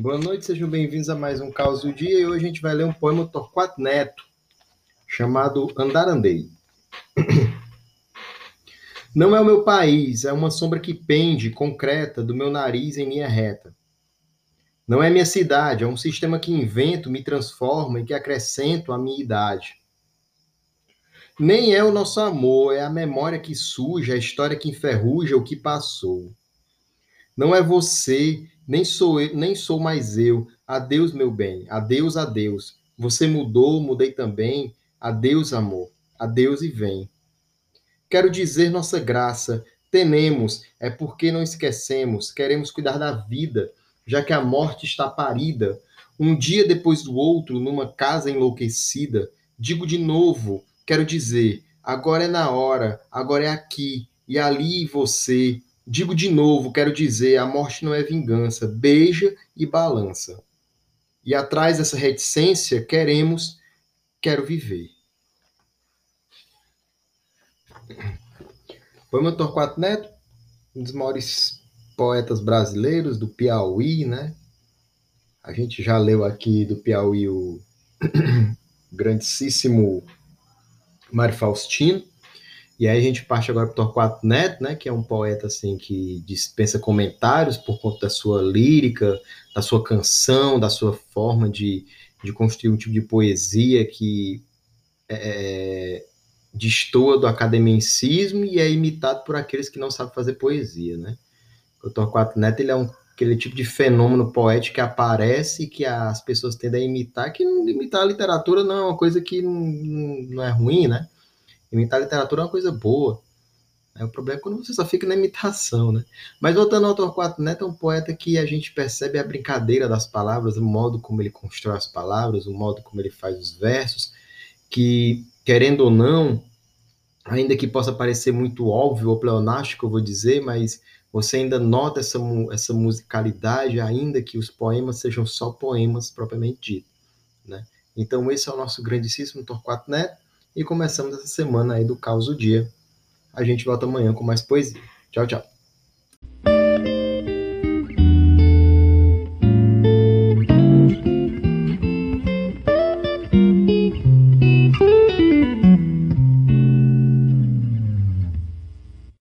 noite, sejam bem-vindos a mais um Caos do Dia e hoje a gente vai ler um poema do Torquato Neto chamado Andar Andei. Não é o meu país, é uma sombra que pende, concreta, do meu nariz em linha reta. Não é minha cidade, é um sistema que invento, me transforma e que acrescento à minha idade. Nem é o nosso amor, é a memória que suja, a história que enferruja o que passou. Não é você, nem sou eu, nem sou mais eu. Adeus, meu bem. Adeus, adeus. Você mudou, mudei também. Adeus, amor. Adeus e vem. Quero dizer nossa graça. Tenemos, é porque não esquecemos. Queremos cuidar da vida, já que a morte está parida. Um dia depois do outro, numa casa enlouquecida. Digo de novo, quero dizer, agora é na hora, agora é aqui e ali você Digo de novo, quero dizer, a morte não é vingança, beija e balança. E atrás dessa reticência, queremos, quero viver. Poema Torquato Neto, um dos maiores poetas brasileiros do Piauí, né? A gente já leu aqui do Piauí o grandíssimo Mário Faustino. E aí a gente parte agora para o Torquato Neto, né, que é um poeta assim que dispensa comentários por conta da sua lírica, da sua canção, da sua forma de, de construir um tipo de poesia que é, é destoa do academicismo e é imitado por aqueles que não sabem fazer poesia, né? O Torquato Neto ele é um, aquele tipo de fenômeno poético que aparece e que as pessoas tendem a imitar, que imitar a literatura não é uma coisa que não, não é ruim, né? Imitar literatura é uma coisa boa. É, o problema é quando você só fica na imitação, né? Mas voltando ao Torquato Neto, é um poeta que a gente percebe a brincadeira das palavras, o modo como ele constrói as palavras, o modo como ele faz os versos, que, querendo ou não, ainda que possa parecer muito óbvio ou pleonástico, eu vou dizer, mas você ainda nota essa, essa musicalidade, ainda que os poemas sejam só poemas propriamente ditos, né? Então, esse é o nosso grandíssimo Torquato Neto, e começamos essa semana aí do Caos do Dia. A gente volta amanhã com mais poesia. Tchau, tchau.